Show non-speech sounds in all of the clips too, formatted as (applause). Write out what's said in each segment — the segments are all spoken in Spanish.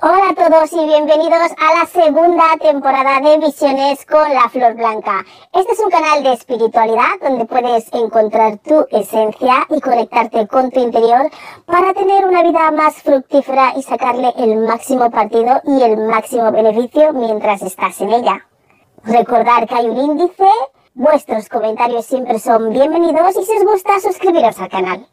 Hola a todos y bienvenidos a la segunda temporada de Visiones con la Flor Blanca. Este es un canal de espiritualidad donde puedes encontrar tu esencia y conectarte con tu interior para tener una vida más fructífera y sacarle el máximo partido y el máximo beneficio mientras estás en ella. Recordar que hay un índice, vuestros comentarios siempre son bienvenidos y si os gusta suscribiros al canal.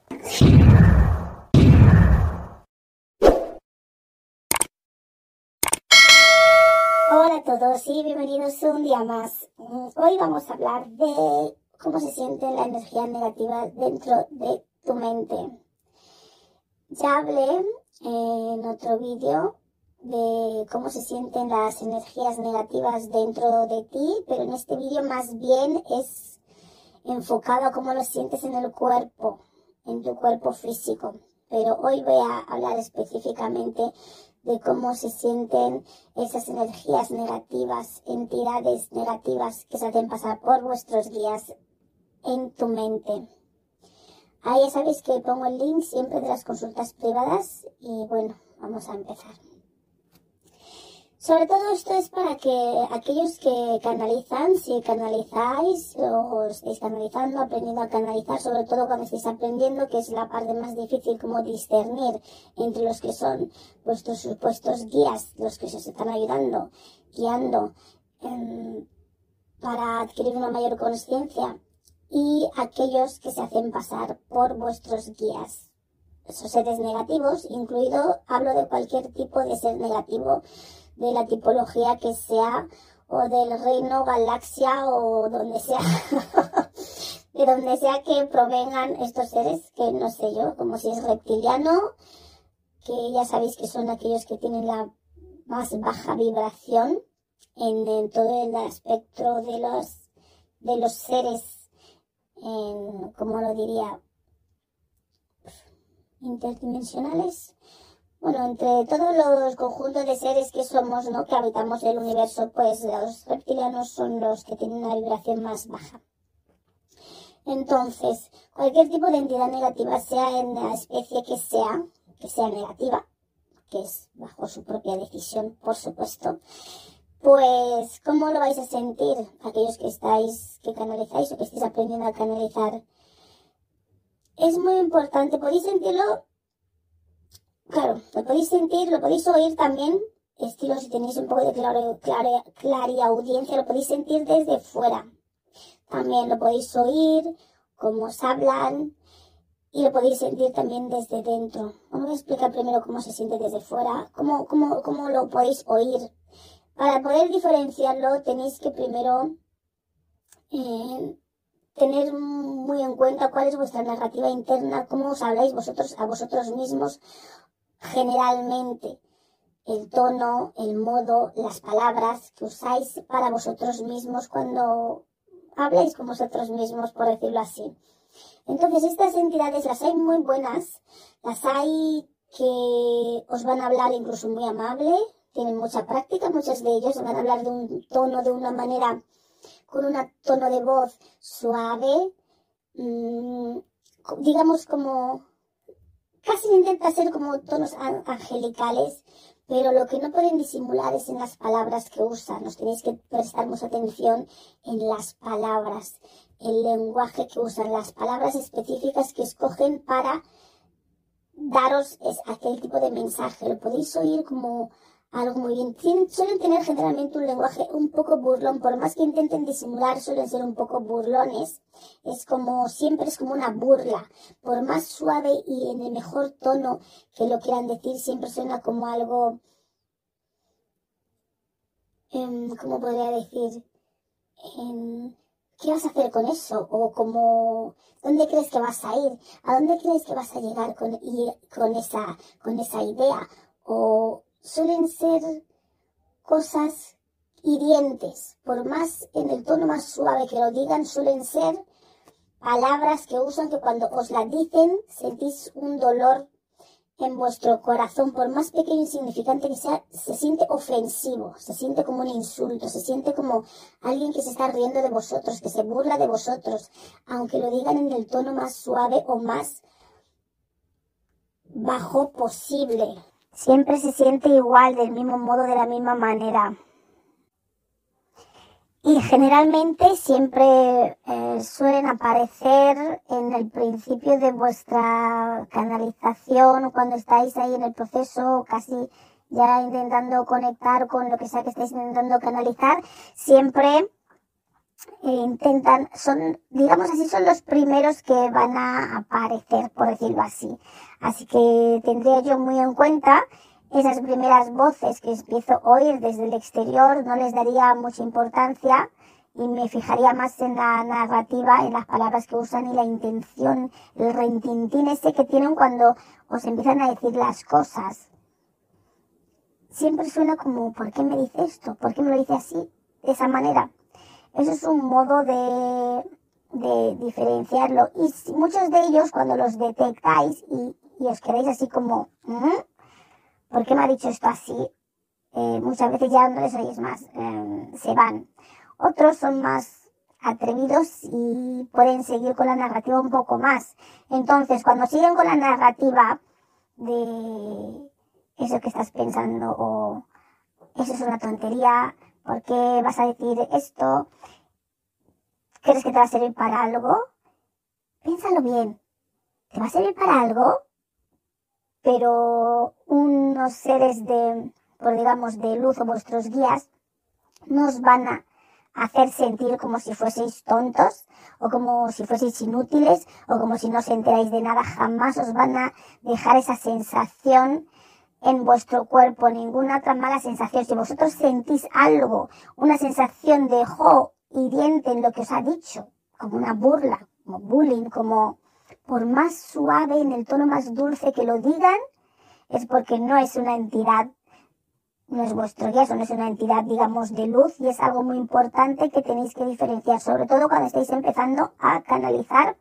Hola a todos y bienvenidos un día más. Hoy vamos a hablar de cómo se siente la energía negativa dentro de tu mente. Ya hablé en otro vídeo de cómo se sienten las energías negativas dentro de ti, pero en este vídeo más bien es enfocado a cómo lo sientes en el cuerpo, en tu cuerpo físico. Pero hoy voy a hablar específicamente de cómo se sienten esas energías negativas, entidades negativas que se hacen pasar por vuestros guías en tu mente. Ahí ya sabéis que pongo el link siempre de las consultas privadas y bueno, vamos a empezar. Sobre todo esto es para que aquellos que canalizan, si canalizáis o estáis canalizando, aprendiendo a canalizar, sobre todo cuando estáis aprendiendo, que es la parte más difícil como discernir entre los que son vuestros supuestos guías, los que os están ayudando, guiando em, para adquirir una mayor conciencia y aquellos que se hacen pasar por vuestros guías. Esos seres negativos, incluido, hablo de cualquier tipo de ser negativo, de la tipología que sea, o del reino, galaxia, o donde sea, (laughs) de donde sea que provengan estos seres, que no sé yo, como si es reptiliano, que ya sabéis que son aquellos que tienen la más baja vibración en, todo el espectro de los, de los seres, en, como lo diría, interdimensionales, bueno, entre todos los conjuntos de seres que somos, ¿no? Que habitamos el universo, pues los reptilianos son los que tienen una vibración más baja. Entonces, cualquier tipo de entidad negativa, sea en la especie que sea, que sea negativa, que es bajo su propia decisión, por supuesto, pues, ¿cómo lo vais a sentir aquellos que estáis, que canalizáis o que estáis aprendiendo a canalizar? Es muy importante, podéis sentirlo Claro, lo podéis sentir, lo podéis oír también, estilo si tenéis un poco de claro, claro, audiencia, lo podéis sentir desde fuera. También lo podéis oír, cómo os hablan, y lo podéis sentir también desde dentro. Vamos a explicar primero cómo se siente desde fuera, cómo, cómo, cómo lo podéis oír. Para poder diferenciarlo tenéis que primero eh, tener muy en cuenta cuál es vuestra narrativa interna, cómo os habláis vosotros a vosotros mismos generalmente el tono, el modo, las palabras que usáis para vosotros mismos cuando habláis con vosotros mismos, por decirlo así. Entonces, estas entidades las hay muy buenas, las hay que os van a hablar incluso muy amable, tienen mucha práctica, muchos de ellos van a hablar de un tono, de una manera, con un tono de voz suave, mm, digamos como casi intenta ser como tonos angelicales, pero lo que no pueden disimular es en las palabras que usan. Nos tenéis que prestar mucha atención en las palabras, el lenguaje que usan, las palabras específicas que escogen para daros aquel tipo de mensaje. Lo podéis oír como algo muy bien. suelen tener generalmente un lenguaje un poco burlón, por más que intenten disimular, suelen ser un poco burlones. Es como, siempre es como una burla. Por más suave y en el mejor tono que lo quieran decir, siempre suena como algo, eh, ¿cómo podría decir? ¿Qué vas a hacer con eso? O como, ¿dónde crees que vas a ir? ¿A dónde crees que vas a llegar con, con, esa, con esa idea? O suelen ser cosas hirientes, por más en el tono más suave que lo digan, suelen ser palabras que usan que cuando os la dicen sentís un dolor en vuestro corazón, por más pequeño y insignificante que sea, se siente ofensivo, se siente como un insulto, se siente como alguien que se está riendo de vosotros, que se burla de vosotros, aunque lo digan en el tono más suave o más bajo posible. Siempre se siente igual, del mismo modo, de la misma manera. Y generalmente siempre eh, suelen aparecer en el principio de vuestra canalización, cuando estáis ahí en el proceso, casi ya intentando conectar con lo que sea que estáis intentando canalizar, siempre eh, intentan, son, digamos así, son los primeros que van a aparecer, por decirlo así. Así que tendría yo muy en cuenta esas primeras voces que empiezo a oír desde el exterior, no les daría mucha importancia y me fijaría más en la narrativa, en las palabras que usan y la intención, el rentintín ese que tienen cuando os empiezan a decir las cosas. Siempre suena como, ¿por qué me dice esto? ¿Por qué me lo dice así? De esa manera. Eso es un modo de, diferenciarlo. Y muchos de ellos, cuando los detectáis y, os quedáis así como, ¿por qué me ha dicho esto así? Eh, muchas veces ya no les oyes más, em, se van. Otros son más atrevidos y pueden seguir con la narrativa un poco más. Entonces, cuando siguen con la narrativa de eso que estás pensando o eso es una tontería, ¿Por qué vas a decir esto? ¿Crees que te va a servir para algo? Piénsalo bien. ¿Te va a servir para algo? Pero unos seres de, por digamos, de luz o vuestros guías nos van a hacer sentir como si fueseis tontos o como si fueseis inútiles o como si no os enteráis de nada. Jamás os van a dejar esa sensación en vuestro cuerpo, ninguna otra mala sensación. Si vosotros sentís algo, una sensación de jo hiriente en lo que os ha dicho, como una burla, como bullying, como por más suave, en el tono más dulce que lo digan, es porque no es una entidad, no es vuestro guía, no es una entidad, digamos, de luz y es algo muy importante que tenéis que diferenciar, sobre todo cuando estáis empezando a canalizar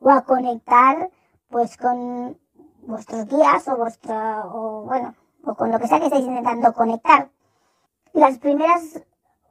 o a conectar pues con vuestros guías o vuestra, o bueno, o con lo que sea que estáis intentando conectar. Las primeras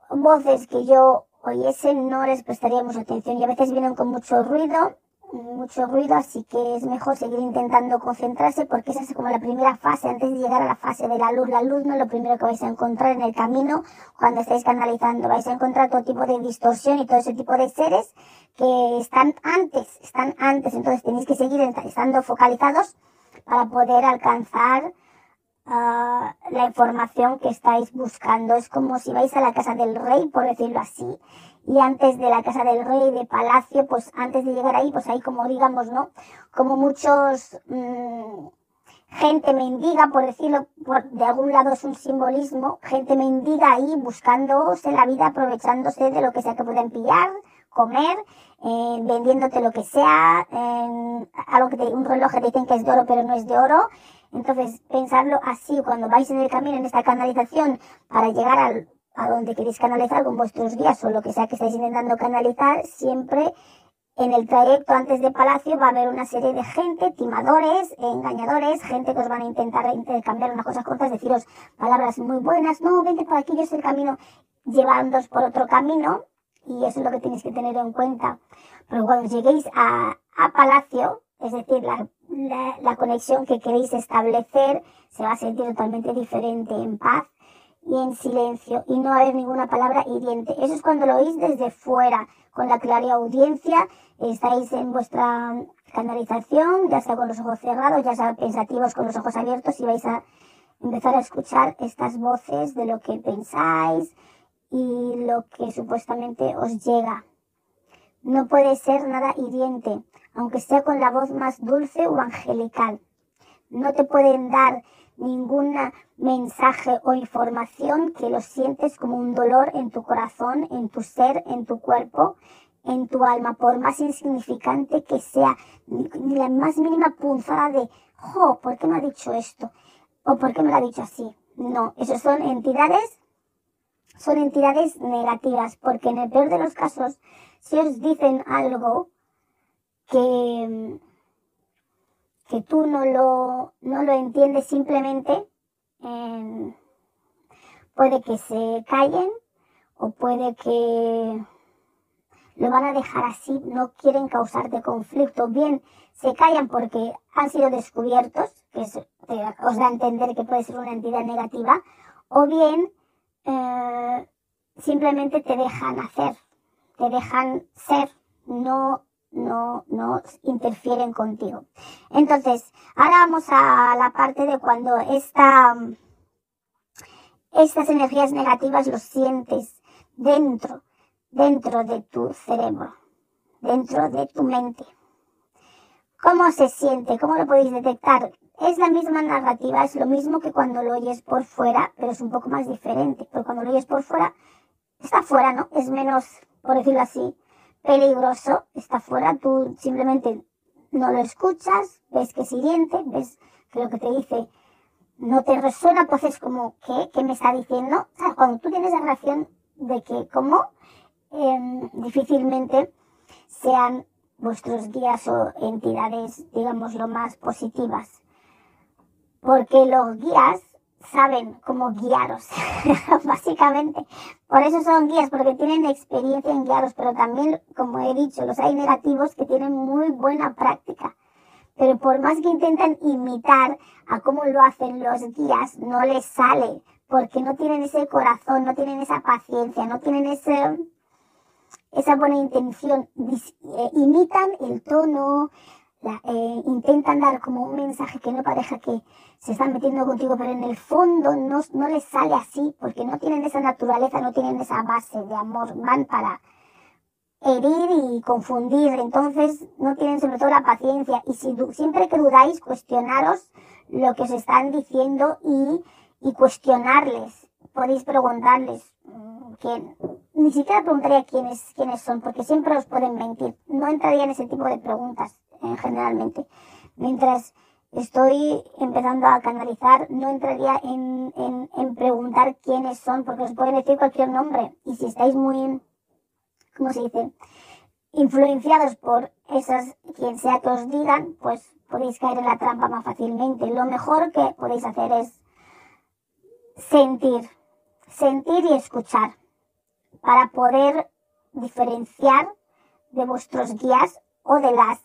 voces que yo oyese no les prestaría mucha atención y a veces vienen con mucho ruido, mucho ruido, así que es mejor seguir intentando concentrarse porque esa es como la primera fase antes de llegar a la fase de la luz. La luz no es lo primero que vais a encontrar en el camino cuando estáis canalizando. Vais a encontrar todo tipo de distorsión y todo ese tipo de seres que están antes, están antes, entonces tenéis que seguir estando focalizados para poder alcanzar ah, la información que estáis buscando. Es como si vais a la casa del rey, por decirlo así, y antes de la casa del rey de palacio, pues antes de llegar ahí, pues ahí como digamos, ¿no? Como muchos... Mm, gente mendiga, por decirlo, de algún lado es un simbolismo, gente mendiga ahí buscándose la vida, aprovechándose de lo que sea que pueden pillar, comer, eh, vendiéndote lo que sea, algo que te, un reloj que te dicen que es de oro pero no es de oro. Entonces, pensarlo así, cuando vais en el camino, en esta canalización, para llegar al, a donde queréis canalizar con vuestros guías o lo que sea que estáis intentando canalizar, siempre en el trayecto antes de Palacio va a haber una serie de gente, timadores, engañadores, gente que os van a intentar intercambiar unas cosas cortas, deciros palabras muy buenas, no, vente por aquí, yo sé el camino, llevándoos por otro camino, y eso es lo que tenéis que tener en cuenta. Pero cuando lleguéis a, a Palacio, es decir, la, la, conexión que queréis establecer se va a sentir totalmente diferente, en paz y en silencio, y no a haber ninguna palabra hiriente. Eso es cuando lo oís desde fuera, con la clara audiencia, estáis en vuestra canalización, ya sea con los ojos cerrados, ya sea pensativos con los ojos abiertos, y vais a empezar a escuchar estas voces de lo que pensáis, y lo que supuestamente os llega. No puede ser nada hiriente, aunque sea con la voz más dulce o angelical. No te pueden dar ningún mensaje o información que lo sientes como un dolor en tu corazón, en tu ser, en tu cuerpo, en tu alma, por más insignificante que sea, ni la más mínima punzada de, jo, ¿por qué me ha dicho esto? ¿O por qué me lo ha dicho así? No, esos son entidades son entidades negativas, porque en el peor de los casos, si os dicen algo que, que tú no lo, no lo entiendes simplemente, em, puede que se callen o puede que lo van a dejar así, no quieren causarte conflicto. Bien, se callan porque han sido descubiertos que os da a entender que puede ser una entidad negativa, o bien eh, simplemente te dejan hacer, te dejan ser, no, no, no interfieren contigo. Entonces, ahora vamos a la parte de cuando esta, estas energías negativas los sientes dentro, dentro de tu cerebro, dentro de tu mente. ¿Cómo se siente? ¿Cómo lo podéis detectar? Es la misma narrativa, es lo mismo que cuando lo oyes por fuera, pero es un poco más diferente. Pero cuando lo oyes por fuera, está fuera, ¿no? Es menos, por decirlo así, peligroso. Está fuera, tú simplemente no lo escuchas, ves que es hiriente, ves que lo que te dice no te resuena, pues es como, ¿qué? ¿Qué me está diciendo? O sea, cuando tú tienes la reacción de que, como em, difícilmente sean vuestros guías o entidades, digamos, lo más positivas. Porque los guías saben cómo guiaros, (laughs) básicamente. Por eso son guías, porque tienen experiencia en guiaros, pero también, como he dicho, los hay negativos que tienen muy buena práctica. Pero por más que intentan imitar a cómo lo hacen los guías, no les sale, porque no tienen ese corazón, no tienen esa paciencia, no tienen ese, esa buena intención. Eh, imitan el tono, eh, intentan dar como un mensaje que no pareja que se están metiendo contigo, pero en el fondo no, no les sale así, porque no tienen esa naturaleza, no tienen esa base de amor, van para herir y confundir, entonces no tienen sobre todo la paciencia. Y si siempre que dudáis, cuestionaros lo que os están diciendo y, y cuestionarles. Podéis preguntarles mm, quién. Ni siquiera preguntaría quiénes, quiénes son, porque siempre os pueden mentir. No entraría en ese tipo de preguntas generalmente. Mientras estoy empezando a canalizar, no entraría en, en, preguntar quiénes son, porque os pueden decir cualquier nombre. Y si estáis muy, ¿cómo se dice? Influenciados por esas, quien sea que os digan, pues podéis caer en la trampa más fácilmente. Lo mejor que podéis hacer es sentir, sentir y escuchar para poder diferenciar de vuestros guías o de las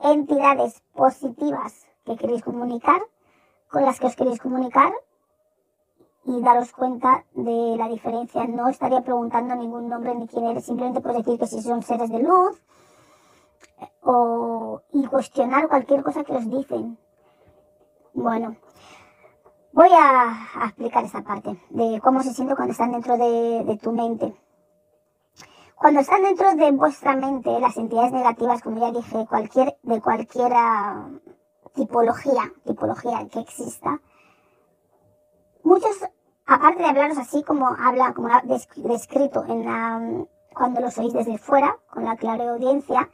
entidades positivas que queréis comunicar, con las que os queréis comunicar y daros cuenta de la diferencia. No estaría preguntando ningún nombre ni quién eres, simplemente puedes decir que si son seres de luz o, y cuestionar cualquier cosa que os dicen. Bueno, voy a, explicar esa parte de cómo se siente cuando están dentro de tu mente. Cuando están dentro de vuestra mente, las entidades negativas, como ya dije, cualquier, de cualquier tipología, tipología que exista, muchos, aparte de hablaros así como habla, como descrito en la, cuando los oís desde fuera, con la clara audiencia,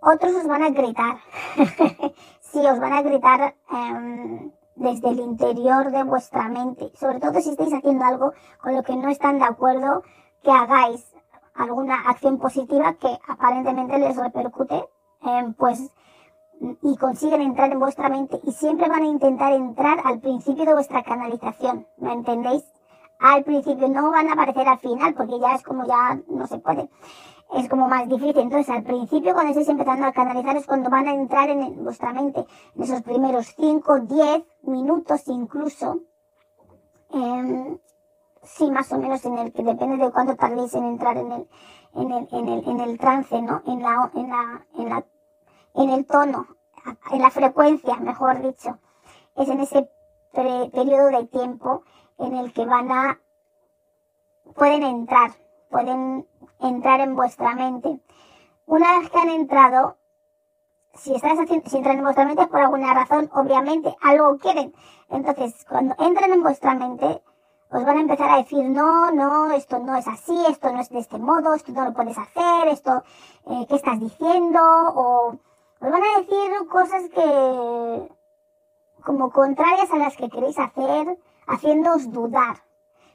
otros os van a gritar. (laughs) sí, os van a gritar em, desde el interior de vuestra mente. Sobre todo si estáis haciendo algo con lo que no están de acuerdo que hagáis alguna acción positiva que aparentemente les repercute, eh, pues, y consiguen entrar en vuestra mente y siempre van a intentar entrar al principio de vuestra canalización, ¿me entendéis? Al principio no van a aparecer al final porque ya es como ya no se puede. Es como más difícil. Entonces, al principio, cuando estéis empezando a canalizar, es cuando van a entrar en vuestra mente. En esos primeros 5, 10 minutos incluso. Eh, sí, más o menos en el que depende de cuánto tardéis en entrar en el, en el, en el, en el trance, ¿no? En la, en la, en la, en el tono, en la frecuencia, mejor dicho. Es en ese periodo de tiempo en el que van a, pueden entrar, pueden entrar en vuestra mente. Una vez que han entrado, si estás haciendo, si entran en vuestra mente por alguna razón, obviamente, algo quieren. Entonces, cuando entran en vuestra mente, os van a empezar a decir, no, no, esto no es así, esto no es de este modo, esto no lo puedes hacer, esto, eh, ¿qué estás diciendo? O os van a decir cosas que, como contrarias a las que queréis hacer, haciéndoos dudar,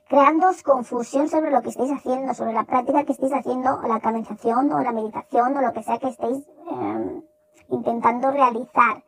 creándoos confusión sobre lo que estáis haciendo, sobre la práctica que estáis haciendo, o la canalización, o la meditación, o lo que sea que estéis eh, intentando realizar.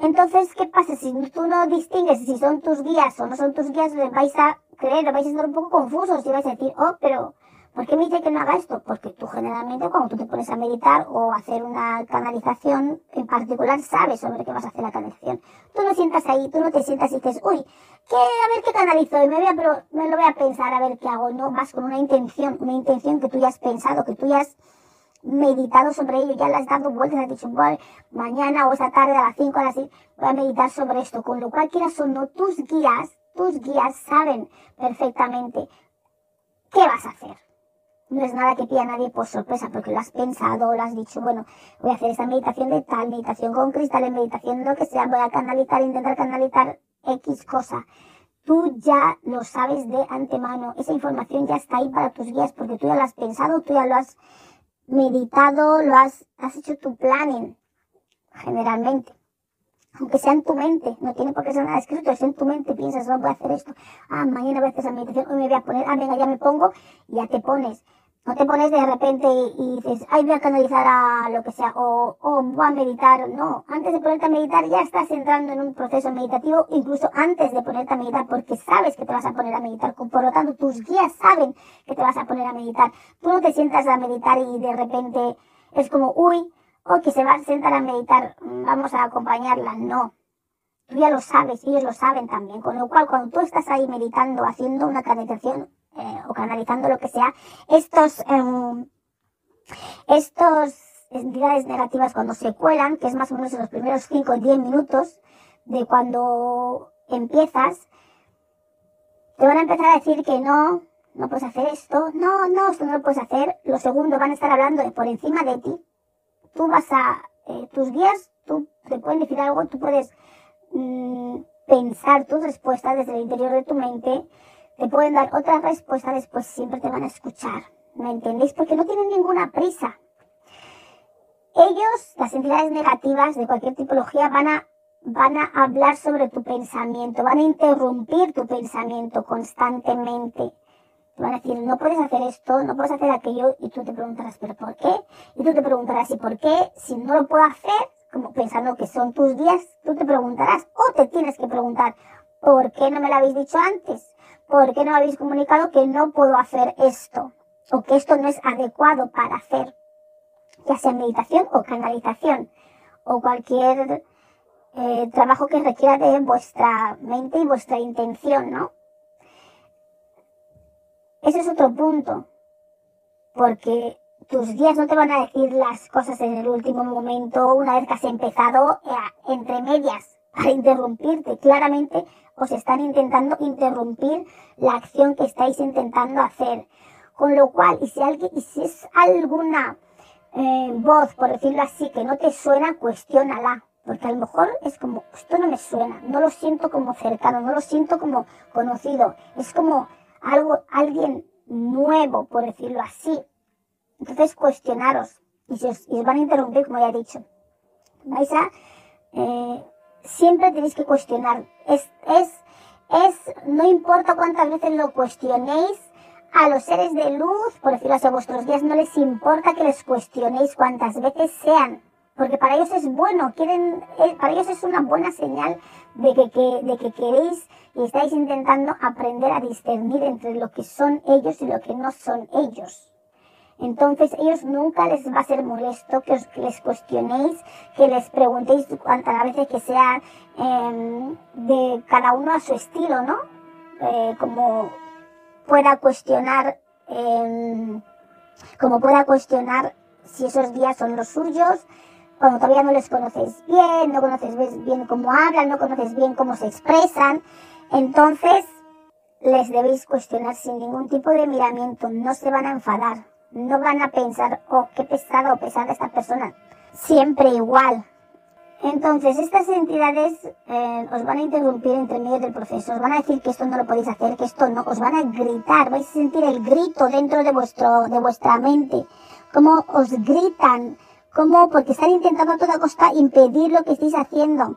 Entonces, ¿qué pasa? Si tú no distingues si son tus guías o no son tus guías, vais a creer, vais a estar un poco confusos y vais a decir, oh, pero ¿Por qué me dice que no haga esto? Porque tú generalmente cuando tú te pones a meditar o hacer una canalización en particular, sabes sobre qué vas a hacer la canalización. Tú no sientas ahí, tú no te sientas y dices, uy, que a ver qué canalizo y me, voy a, pero me lo voy a pensar a ver qué hago. No, vas con una intención, una intención que tú ya has pensado, que tú ya has meditado sobre ello, ya le has dado vueltas, has dicho, bueno, mañana o esa tarde a las 5 a las 6 voy a meditar sobre esto, con lo cual quieras o no, tus guías, tus guías saben perfectamente qué vas a hacer. No es nada que pida a nadie por sorpresa, porque lo has pensado, lo has dicho, bueno, voy a hacer esta meditación de tal, meditación con cristales, meditación lo que sea, voy a canalizar, intentar canalizar X cosa. Tú ya lo sabes de antemano, esa información ya está ahí para tus guías, porque tú ya lo has pensado, tú ya lo has meditado, lo has, has hecho tu planning, generalmente. Aunque sea en tu mente, no tiene por qué ser nada escrito, es en tu mente, piensas, no voy a hacer esto, ah, mañana voy a hacer esa meditación, hoy me voy a poner, ah, venga, ya me pongo, ya te pones. No te pones de repente y, dices, ay, voy a canalizar a lo que sea, o, o voy a meditar. No, antes de ponerte a meditar ya estás entrando en un proceso meditativo, incluso antes de ponerte a meditar, porque sabes que te vas a poner a meditar. Por lo tanto, tus guías saben que te vas a poner a meditar. Tú no te sientas a meditar y de repente es como, uy, o que se va a sentar a meditar, vamos a acompañarla. No. Tú ya lo sabes, ellos lo saben también. Con lo cual, cuando tú estás ahí meditando, haciendo una canalización, eh, o canalizando lo que sea, estos, eh, estos entidades negativas cuando se cuelan, que es más o menos en los primeros 5 o 10 minutos de cuando empiezas, te van a empezar a decir que no, no puedes hacer esto, no, no, esto no lo puedes hacer. Los segundos van a estar hablando de por encima de ti. Tú vas a, eh, tus guías, tú te pueden decir algo, tú puedes mm, pensar tus respuestas desde el interior de tu mente te pueden dar otra respuesta, después siempre te van a escuchar. ¿Me entendéis? Porque no tienen ninguna prisa. Ellos, las entidades negativas de cualquier tipología, van a, van a hablar sobre tu pensamiento, van a interrumpir tu pensamiento constantemente. Te van a decir, no puedes hacer esto, no puedes hacer aquello, y tú te preguntarás, ¿pero por qué? Y tú te preguntarás, ¿y por qué? Si no lo puedo hacer, como pensando que son tus días, tú te preguntarás, o te tienes que preguntar, ¿por qué no me lo habéis dicho antes? ¿Por qué no habéis comunicado que no puedo hacer esto? O que esto no es adecuado para hacer, ya sea meditación o canalización, o cualquier eh, trabajo que requiera de vuestra mente y vuestra intención, ¿no? Ese es otro punto, porque tus días no te van a decir las cosas en el último momento, una vez que has empezado, eh, entre medias, para interrumpirte. Claramente os están intentando interrumpir la acción que estáis intentando hacer. Con lo cual, y si, alguien, y si es alguna eh, voz, por decirlo así, que no te suena, cuestiónala. Porque a lo mejor es como, esto no me suena, no lo siento como cercano, no lo siento como conocido. Es como algo, alguien nuevo, por decirlo así. Entonces, cuestionaros. Y, si os, van a interrumpir, como ya he dicho. Vais a eh, siempre tenéis que cuestionar. Es, es, es, no importa cuántas veces lo cuestionéis, a los seres de luz, por decirlo así, a vuestros días no les importa que les cuestionéis cuántas veces sean, porque para ellos es bueno, quieren, eh, para ellos es una buena señal de que, que, de que queréis y estáis intentando aprender a discernir entre lo que son ellos y lo que no son ellos. Entonces ellos nunca les va a ser molesto que, os, les cuestionéis, que les preguntéis cuantas veces que sea em, de cada uno a su estilo, ¿no? Eh, como pueda cuestionar, em, como pueda cuestionar si esos días son los suyos, cuando todavía no les conoces bien, no conoces bien cómo hablan, no conoces bien cómo se expresan, entonces les debéis cuestionar sin ningún tipo de miramiento, no se van a enfadar no van a pensar, oh, qué pesada o pesada esta persona. Siempre igual. Entonces, estas entidades eh, os van a interrumpir entre medio del proceso, os van a decir que esto no lo podéis hacer, que esto no, os van a gritar, vais a sentir el grito dentro de vuestro, de vuestra mente, como os gritan, como porque están intentando a toda costa impedir lo que estáis haciendo.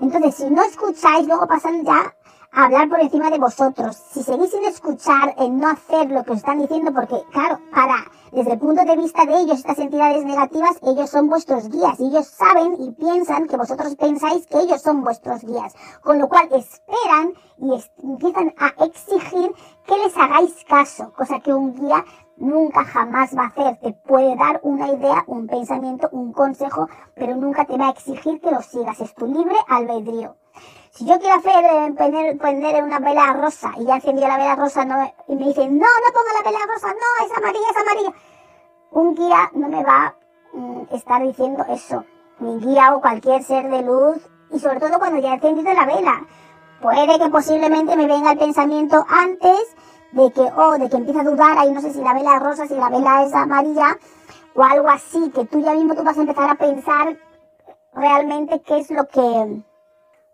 Entonces, si no escucháis, luego pasan ya hablar por encima de vosotros. Si seguís sin escuchar, en no hacer lo que os están diciendo, porque claro, para, desde el punto de vista de ellos, estas entidades negativas, ellos son vuestros guías y ellos saben y piensan que vosotros pensáis que ellos son vuestros guías. Con lo cual esperan y empiezan a exigir que les hagáis caso, cosa que un guía nunca jamás va a hacer. Te puede dar una idea, un pensamiento, un consejo, pero nunca te va a exigir que lo sigas. Es tu libre albedrío. Si yo quiero hacer, eh, poner, una vela rosa y ya encendió la vela rosa y me dicen, no, no ponga la vela rosa, no, es amarilla, es amarilla. Un guía no me va a mm, estar diciendo eso. Mi guía o cualquier ser de luz y sobre todo cuando ya he encendido la vela. Puede que posiblemente me venga el pensamiento antes de que, oh, de que empiece a dudar, ahí no sé si la vela es rosa, si la vela es amarilla, o algo así, que tú ya mismo tú vas a empezar a pensar realmente qué es lo que,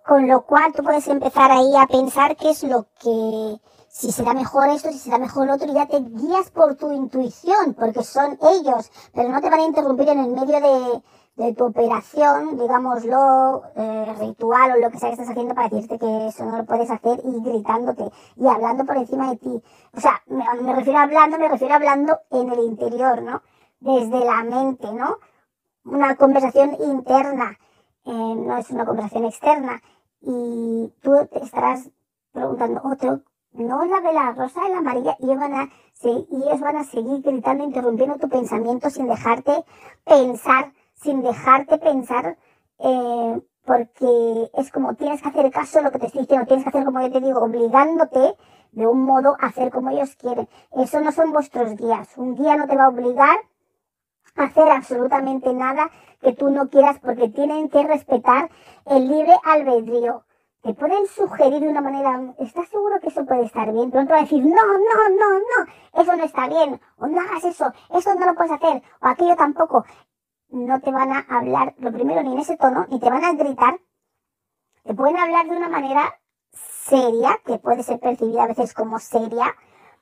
con lo cual tú puedes empezar ahí a pensar qué es lo que, si será mejor esto, si será mejor lo otro, y ya te guías por tu intuición, porque son ellos, pero no te van a interrumpir en el medio de, de tu operación, digámoslo, eh, ritual o lo que sea que estás haciendo para decirte que eso no lo puedes hacer y gritándote y hablando por encima de ti. O sea, me, me refiero a hablando, me refiero a hablando en el interior, ¿no? Desde la mente, ¿no? Una conversación interna, eh, no es una conversación externa. Y tú te estarás preguntando, otro, no es la vela rosa y la amarilla, y ellos van a, y ellos van a seguir gritando, interrumpiendo tu pensamiento sin dejarte pensar sin dejarte pensar, eh, porque es como tienes que hacer caso a lo que te estoy diciendo, tienes que hacer como yo te digo, obligándote de un modo a hacer como ellos quieren. Eso no son vuestros guías. Un guía no te va a obligar hacer absolutamente nada que tú no quieras porque tienen que respetar el libre albedrío. Te pueden sugerir de una manera, ¿estás seguro que eso puede estar bien? Pronto va a decir, no, no, no, no, eso no está bien, o no hagas eso, eso no lo puedes hacer, o aquello tampoco no te van a hablar, lo primero, ni en ese tono, ni te van a gritar. Te pueden hablar de una manera seria, que puede ser percibida a veces como seria,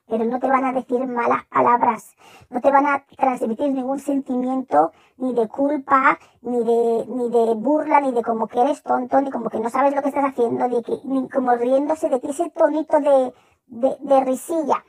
pero no te van a decir malas palabras, no te van a transmitir ningún sentimiento ni de culpa, ni de, ni de burla, ni de como que eres tonto, ni como que no sabes lo que estás haciendo, ni, como riéndose de ti, ese tonito de, de, de risilla,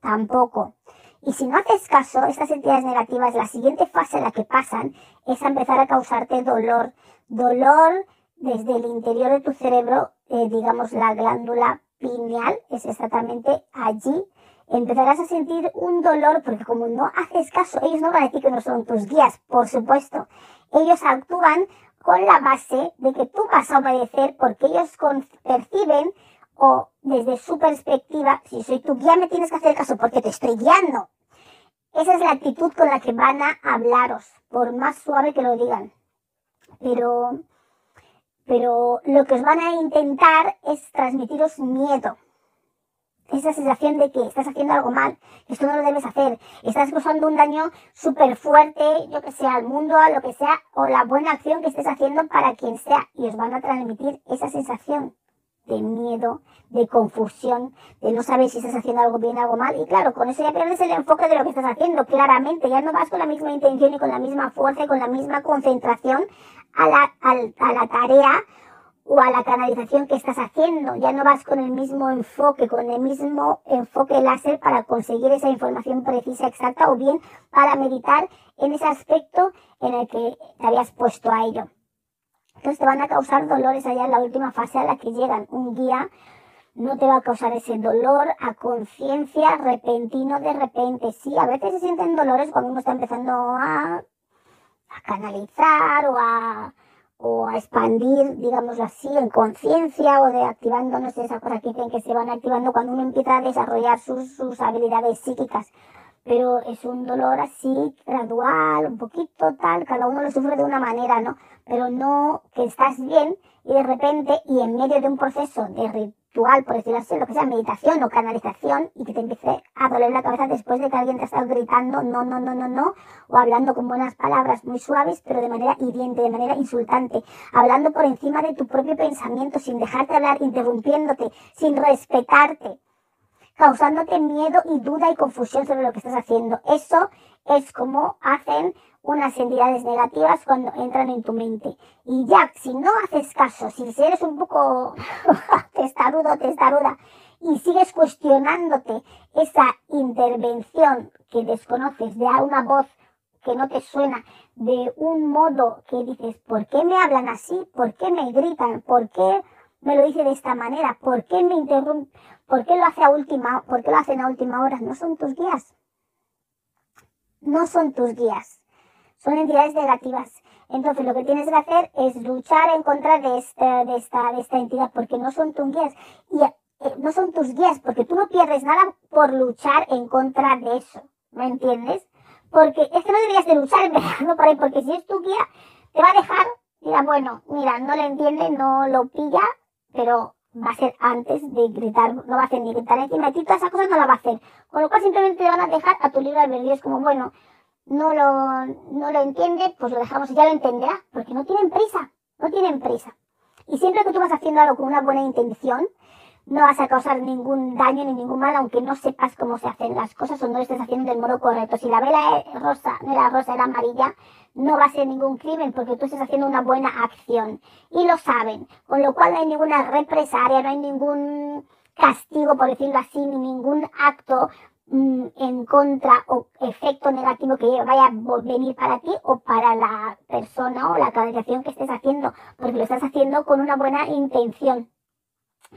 tampoco. Y si no haces caso, estas entidades negativas, la siguiente fase en la que pasan es a empezar a causarte dolor. Dolor desde el interior de tu cerebro, eh, digamos la glándula pineal, es exactamente allí. Empezarás a sentir un dolor porque como no haces caso, ellos no van a decir que no son tus guías, por supuesto. Ellos actúan con la base de que tú vas a obedecer porque ellos perciben o desde su perspectiva, si soy tu guía me tienes que hacer caso porque te estoy guiando. Esa es la actitud con la que van a hablaros, por más suave que lo digan. Pero, pero lo que os van a intentar es transmitiros miedo. Esa sensación de que estás haciendo algo mal, esto no lo debes hacer, estás causando un daño súper fuerte, yo que sé, al mundo, a lo que sea, o la buena acción que estés haciendo para quien sea, y os van a transmitir esa sensación de miedo, de confusión, de no saber si estás haciendo algo bien o algo mal. Y claro, con eso ya pierdes el enfoque de lo que estás haciendo, claramente. Ya no vas con la misma intención y con la misma fuerza y con la misma concentración a la, a, la tarea o a la canalización que estás haciendo. Ya no vas con el mismo enfoque, con el mismo enfoque láser para conseguir esa información precisa, exacta o bien para meditar en ese aspecto en el que te habías puesto a ello. Entonces te van a causar dolores allá en la última fase a la que llegan. Un guía no te va a causar ese dolor a conciencia repentino de repente. Sí, a veces se sienten dolores cuando uno está empezando a, a canalizar o a, o a expandir, digámoslo así, en conciencia o de activando, no sé, esa cosa que que se van activando cuando uno empieza a desarrollar sus, sus habilidades psíquicas pero es un dolor así gradual, un poquito tal, cada uno lo sufre de una manera, ¿no? Pero no que estás bien y de repente y en medio de un proceso de por decirlo así, lo que sea, meditación o canalización y que te empiece a doler la cabeza después de que alguien te ha estado gritando no, no, no, no, no, o hablando con buenas palabras muy suaves, pero de manera hiriente, de manera insultante, hablando por encima de tu propio pensamiento, sin dejarte hablar, interrumpiéndote, sin respetarte causándote miedo y duda y confusión sobre lo que estás haciendo. Eso es como hacen unas entidades negativas cuando entran en tu mente. Y ya, si no haces caso, si eres un poco (laughs) testarudo, testaruda, y sigues cuestionándote esa intervención que desconoces de una voz que no te suena, de un modo que dices, ¿por qué me hablan así? ¿Por qué me gritan? ¿Por qué me lo dice de esta manera? ¿Por qué me interrumpe? ¿Por qué lo hace a última, por qué lo hacen a última hora? No son tus guías. no son tus guías, son entidades negativas. Entonces lo que tienes que hacer es luchar en contra de esta, de esta, de esta entidad porque no son tus guías. Y eh, no son tus guías porque tú no pierdes nada por luchar en contra de eso. ¿Me entiendes? Porque es que no deberías de luchar empezando por ahí porque si es tu guía te va a dejar, dirá, bueno, mira, no lo entiende, no lo pilla, pero va a ser antes de gritar, no va a hacer ni gritar encima de ti, todas esas cosas no la va a hacer. Con lo cual simplemente te van a dejar a tu libre albedrío. Es como, bueno, no lo, no lo entiende, pues lo dejamos y ya lo entenderá, porque no tienen prisa, no tienen prisa. Y siempre que tú vas haciendo algo con una buena intención, no vas a causar ningún daño ni ningún mal, aunque no sepas cómo se hacen las cosas o no lo estés haciendo del modo correcto. Si la vela es rosa, no era rosa, era amarilla, no va a ser ningún crimen porque tú estás haciendo una buena acción. Y lo saben. Con lo cual no hay ninguna represalia, no hay ningún castigo, por decirlo así, ni ningún acto mm, en contra o efecto negativo que vaya a venir para ti o para la persona o la canalización que estés haciendo, porque lo estás haciendo con una buena intención.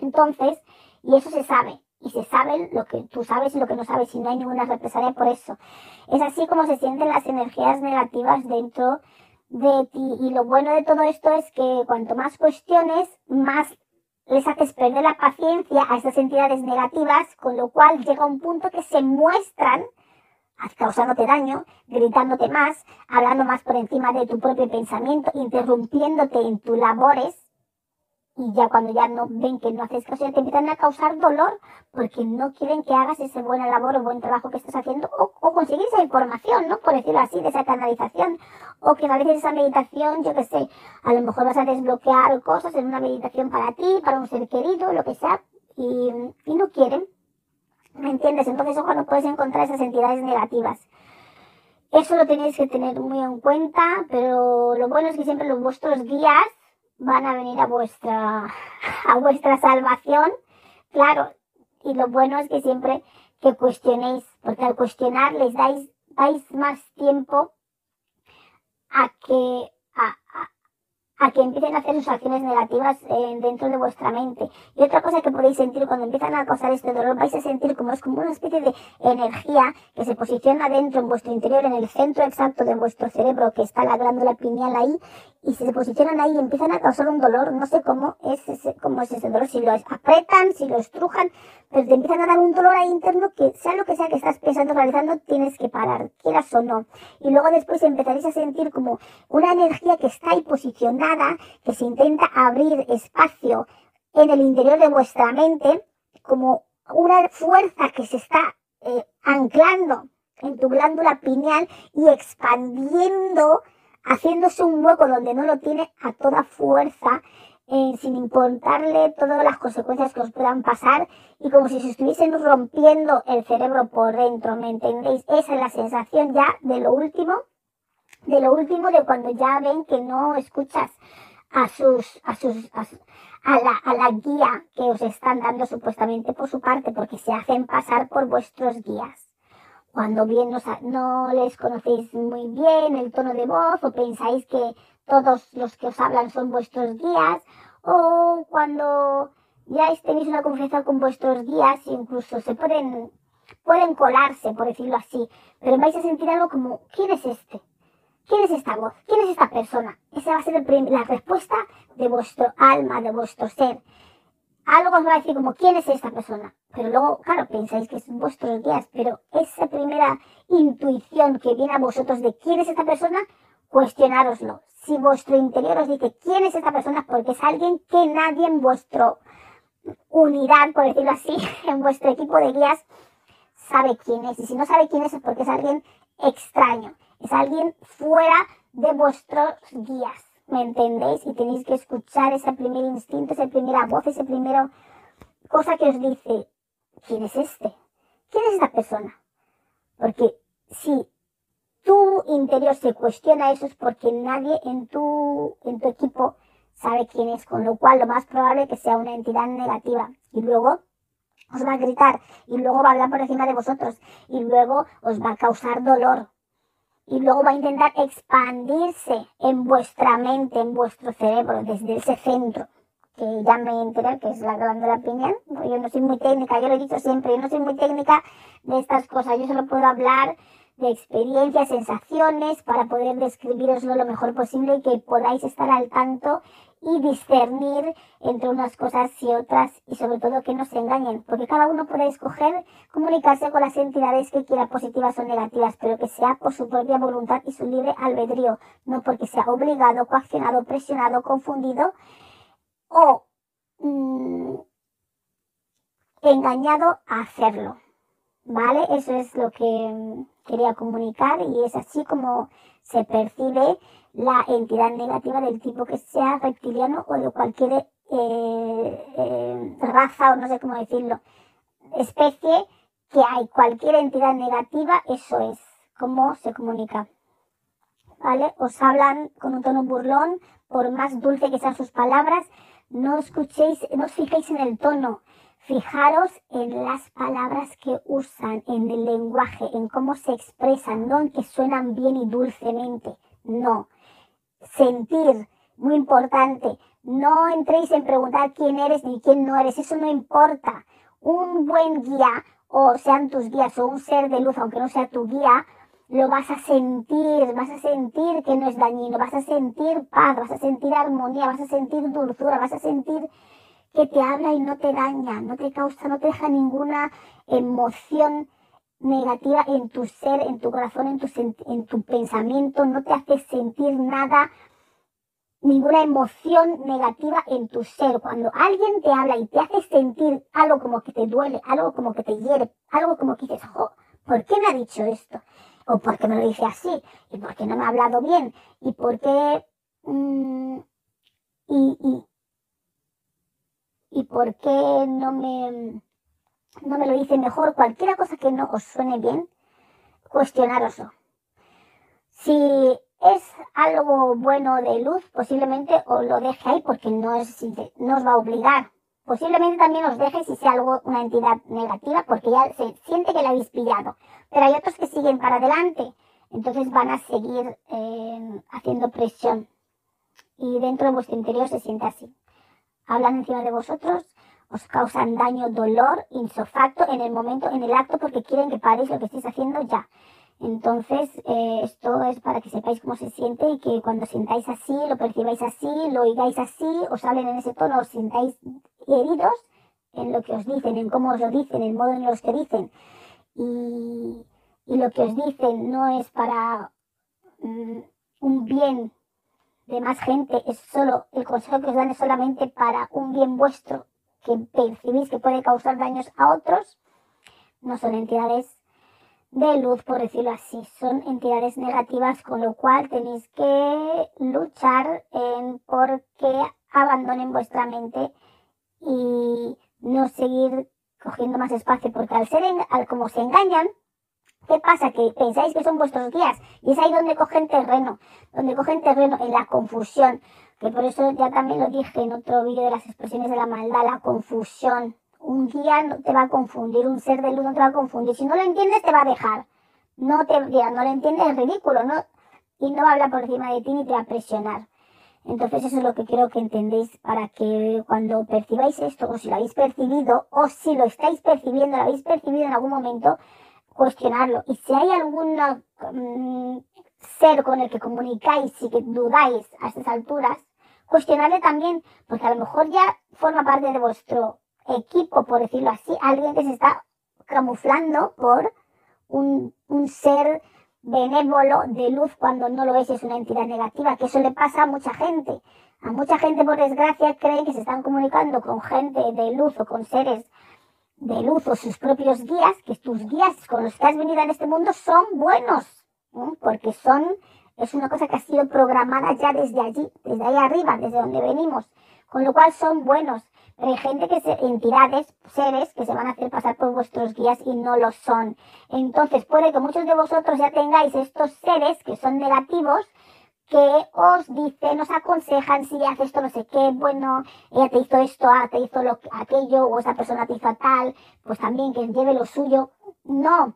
Entonces, y eso se sabe, y se sabe lo que tú sabes y lo que no sabes, y no hay ninguna represalia por eso. Es así como se sienten las energías negativas dentro de ti. Y lo bueno de todo esto es que cuanto más cuestiones, más les haces perder la paciencia a esas entidades negativas, con lo cual llega un punto que se muestran causándote daño, gritándote más, hablando más por encima de tu propio pensamiento, interrumpiéndote en tus labores, y ya cuando ya no ven que no haces caso, ya te empiezan a causar dolor porque no quieren que hagas ese buena labor o buen trabajo que estás haciendo o, conseguir esa información, ¿no? Por decirlo así, de esa canalización o que a veces esa meditación, yo qué sé, a lo mejor vas a desbloquear cosas en una meditación para ti, para un ser querido, lo que sea, y, y no quieren, ¿me entiendes? Entonces es cuando puedes encontrar esas entidades negativas. Eso lo tenéis que tener muy en cuenta, pero lo bueno es que siempre los vuestros guías van a venir a vuestra, a vuestra salvación. Claro, y lo bueno es que siempre que cuestionéis, porque al cuestionar les dais, dais más tiempo a que, a, que empiecen a hacer sus acciones negativas eh, dentro de vuestra mente. Y otra cosa que podéis sentir cuando empiezan a causar este dolor, vais a sentir como es como una especie de energía que se posiciona dentro en vuestro interior, en el centro exacto de vuestro cerebro, que está la glándula pineal ahí, y se posicionan ahí y empiezan a causar un dolor, no sé cómo es ese, cómo es ese dolor, si lo apretan, si lo estrujan, pero te empiezan a dar un dolor ahí interno que sea lo que sea que estás pensando, realizando, tienes que parar, quieras o no. Y luego después empezaréis a sentir como una energía que está ahí posicionada, que se intenta abrir espacio en el interior de vuestra mente, como una fuerza que se está eh, anclando en tu glándula pineal y expandiendo haciéndose un hueco donde no lo tiene a toda fuerza, eh, sin importarle todas las consecuencias que os puedan pasar y como si se estuviesen rompiendo el cerebro por dentro, ¿me entendéis? Esa es la sensación ya de lo último, de lo último de cuando ya ven que no escuchas a sus, a sus, a, la, a la guía que os están dando supuestamente por su parte, porque se hacen pasar por vuestros guías cuando bien no, no, les conocéis muy bien el tono de voz o pensáis que todos los que os hablan son vuestros guías o cuando ya tenéis una confianza con vuestros guías incluso se pueden pueden colarse por decirlo así pero vais a sentir algo como ¿quién es este? ¿Quién es esta voz? ¿quién es esta persona? esa va a ser la respuesta de vuestro alma, de vuestro ser algo os va a decir como ¿quién es esta persona? Pero luego, claro, pensáis que son vuestros guías, pero esa primera intuición que viene a vosotros de quién es esta persona, cuestionároslo. Si vuestro interior os dice quién es esta persona, porque es alguien que nadie en vuestro unidad, por decirlo así, (laughs) en vuestro equipo de guías, sabe quién es. Y si no sabe quién es, es porque es alguien extraño. Es alguien fuera de vuestros guías. ¿Me entendéis? Y tenéis que escuchar ese primer instinto, esa primera voz, esa primera cosa que os dice, ¿quién es este? ¿Quién es esta persona? Porque si tu interior se cuestiona eso es porque nadie en tu, en tu equipo sabe quién es, con lo cual lo más probable es que sea una entidad negativa. Y luego os va a gritar, y luego va a hablar por encima de vosotros, y luego os va a causar dolor, y luego va a intentar expandirse en vuestra mente, en vuestro cerebro, desde ese centro que ya me enteré que es la glándula pineal. Yo no soy muy técnica, yo lo he dicho siempre, yo no soy muy técnica de estas cosas, yo solo puedo hablar de experiencias, sensaciones, para poder describiroslo lo mejor posible y que podáis estar al tanto y discernir entre unas cosas y otras y sobre todo que no se engañen, porque cada uno puede escoger comunicarse con las entidades que quiera, positivas o negativas, pero que sea por su propia voluntad y su libre albedrío, no porque sea obligado, coaccionado, presionado, confundido o mm, engañado a hacerlo. ¿Vale? Eso es lo que mm, quería comunicar y es así como se percibe la entidad negativa del tipo que sea reptiliano o de cualquier eh, eh, raza o no sé cómo decirlo, especie que hay cualquier entidad negativa, eso es cómo se comunica. ¿Vale? Os hablan con un tono burlón, por más dulce que sean sus palabras, no escuchéis, no os fijéis en el tono, Fijaros en las palabras que usan, en el lenguaje, en cómo se expresan, no en que suenan bien y dulcemente, no. Sentir, muy importante, no entréis en preguntar quién eres ni quién no eres, eso no importa. Un buen guía, o sean tus guías, o un ser de luz, aunque no sea tu guía, lo vas a sentir, vas a sentir que no es dañino, vas a sentir paz, vas a sentir armonía, vas a sentir dulzura, vas a sentir que te habla y no te daña, no te causa, no te deja ninguna emoción negativa en tu ser, en tu corazón, en tu, en tu pensamiento, no te hace sentir nada, ninguna emoción negativa en tu ser. Cuando alguien te habla y te hace sentir algo como que te duele, algo como que te hiere, algo como que dices, ¿por qué me ha dicho esto? ¿O por qué me lo dice así? ¿Y por qué no me ha hablado bien? ¿Y por qué... Mm, y, y por qué no me, no me lo dice mejor, cualquier cosa que no os suene bien, cuestionaroslo. Si es algo bueno de luz, posiblemente os lo deje ahí porque no, es, no os va a obligar. Posiblemente también os deje si sea algo, una entidad negativa porque ya se siente que la habéis pillado. Pero hay otros que siguen para adelante. Entonces van a seguir eh, haciendo presión. Y dentro de vuestro interior se siente así hablan encima de vosotros, os causan daño, dolor, insofacto en el momento, en el acto, porque quieren que paréis lo que estáis haciendo ya. Entonces, eh, esto es para que sepáis cómo se siente y que cuando sintáis así, lo percibáis así, lo oigáis así, os hablen en ese tono, os sintáis heridos en lo que os dicen, en cómo os lo dicen, en el modo en los que dicen. Y, y lo que os dicen no es para mm, un bien de más gente, es solo, el consejo que os dan es solamente para un bien vuestro que percibís que puede causar daños a otros, no son entidades de luz, por decirlo así, son entidades negativas, con lo cual tenéis que luchar en por que abandonen vuestra mente y no seguir cogiendo más espacio, porque al ser, al como se engañan, ¿Qué pasa? Que pensáis que son vuestros guías y es ahí donde cogen terreno, donde cogen terreno en la confusión, que por eso ya también lo dije en otro vídeo de las expresiones de la maldad, la confusión. Un guía no te va a confundir, un ser de luz no te va a confundir. Si no lo entiendes, te va a dejar. No te dirá, no lo entiendes, es ridículo, ¿no? Y no va a hablar por encima de ti ni te va a presionar. Entonces eso es lo que quiero que entendéis para que cuando percibáis esto, o si lo habéis percibido, o si lo estáis percibiendo, lo habéis percibido en algún momento, cuestionarlo. Y si hay algún mm, ser con el que comunicáis y que dudáis a estas alturas, cuestionarle también, porque a lo mejor ya forma parte de vuestro equipo, por decirlo así, alguien que se está camuflando por un, un ser benévolo de luz cuando no lo es, es una entidad negativa, que eso le pasa a mucha gente. A mucha gente, por desgracia, creen que se están comunicando con gente de luz o con seres de luz o sus propios guías, que tus guías con los que has venido en este mundo son buenos, porque son, es una cosa que ha sido programada ya desde allí, desde ahí arriba, desde donde venimos, con lo cual son buenos. Pero hay gente que se, entidades, seres que se van a hacer pasar por vuestros guías y no lo son. Entonces puede que muchos de vosotros ya tengáis estos seres que son negativos, que os dicen, os aconsejan si haces esto, no sé qué, bueno, ella te hizo esto, ah, te hizo lo, aquello, o esa persona te hizo tal, pues también que lleve lo suyo. No.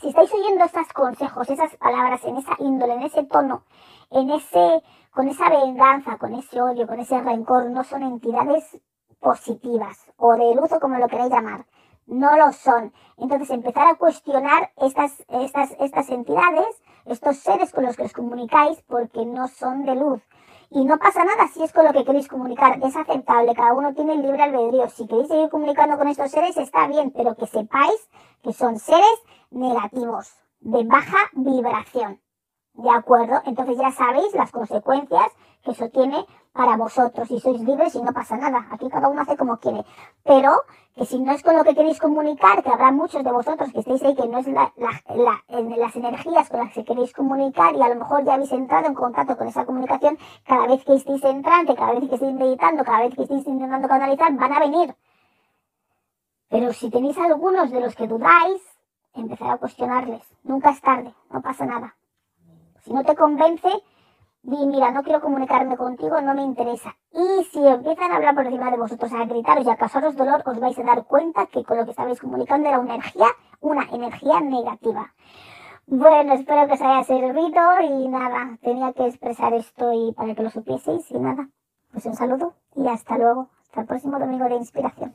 Si estáis oyendo esos consejos, esas palabras, en esa índole, en ese tono, en ese, con esa venganza, con ese odio, con ese rencor, no son entidades positivas, o de luz o como lo queráis llamar. No lo son. Entonces empezar a cuestionar estas, estas, estas entidades, estos seres con los que os comunicáis porque no son de luz. Y no pasa nada si es con lo que queréis comunicar, es aceptable, cada uno tiene el libre albedrío. Si queréis seguir comunicando con estos seres está bien, pero que sepáis que son seres negativos, de baja vibración. ¿De acuerdo? Entonces ya sabéis las consecuencias que eso tiene para vosotros y sois libres y no pasa nada. Aquí cada uno hace como quiere. Pero que si no es con lo que queréis comunicar, que habrá muchos de vosotros que estéis ahí que no es la, la, las energías con las que queréis comunicar y a lo mejor ya habéis entrado en contacto con esa comunicación, cada vez que estéis entrante, cada vez que estéis meditando, cada vez que estéis intentando canalizar, van a venir. Pero si tenéis algunos de los que dudáis, empezar a cuestionarles. Nunca es tarde, no pasa nada. Si no te convence, di, mira, no quiero comunicarme contigo, no me interesa. Y si empiezan a hablar por encima de vosotros, a gritaros y a causaros dolor, os vais a dar cuenta que con lo que estabais comunicando era una energía, una energía negativa. Bueno, espero que os haya servido y nada, tenía que expresar esto y para que lo supieseis y nada. Pues un saludo y hasta luego. Hasta el próximo domingo de inspiración.